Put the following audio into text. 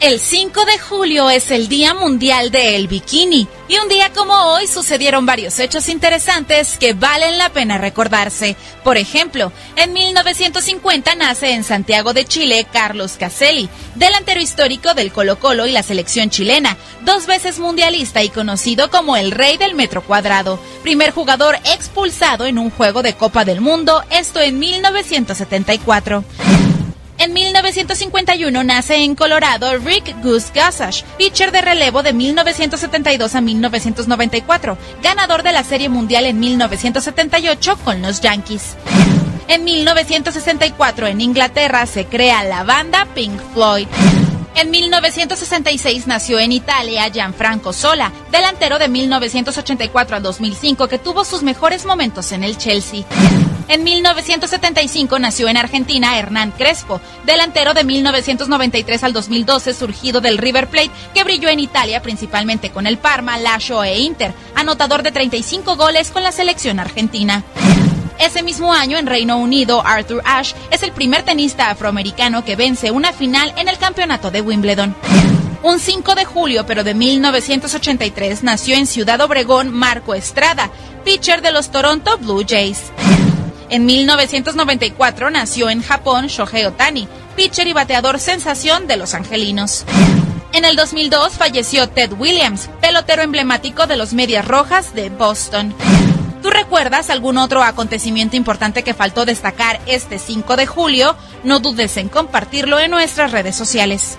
El 5 de julio es el Día Mundial del Bikini y un día como hoy sucedieron varios hechos interesantes que valen la pena recordarse. Por ejemplo, en 1950 nace en Santiago de Chile Carlos Caselli, delantero histórico del Colo Colo y la selección chilena, dos veces mundialista y conocido como el rey del metro cuadrado, primer jugador expulsado en un juego de Copa del Mundo, esto en 1974. En 1951 nace en Colorado Rick Goose Gossage, pitcher de relevo de 1972 a 1994, ganador de la Serie Mundial en 1978 con los Yankees. En 1964 en Inglaterra se crea la banda Pink Floyd. En 1966 nació en Italia Gianfranco Sola, delantero de 1984 a 2005 que tuvo sus mejores momentos en el Chelsea. En 1975 nació en Argentina Hernán Crespo, delantero de 1993 al 2012 surgido del River Plate que brilló en Italia principalmente con el Parma, Lazio e Inter, anotador de 35 goles con la selección argentina. Ese mismo año en Reino Unido, Arthur Ashe es el primer tenista afroamericano que vence una final en el campeonato de Wimbledon. Un 5 de julio, pero de 1983, nació en Ciudad Obregón Marco Estrada, pitcher de los Toronto Blue Jays. En 1994 nació en Japón Shohei Otani, pitcher y bateador sensación de los Angelinos. En el 2002 falleció Ted Williams, pelotero emblemático de los Medias Rojas de Boston. ¿Tú recuerdas algún otro acontecimiento importante que faltó destacar este 5 de julio? No dudes en compartirlo en nuestras redes sociales.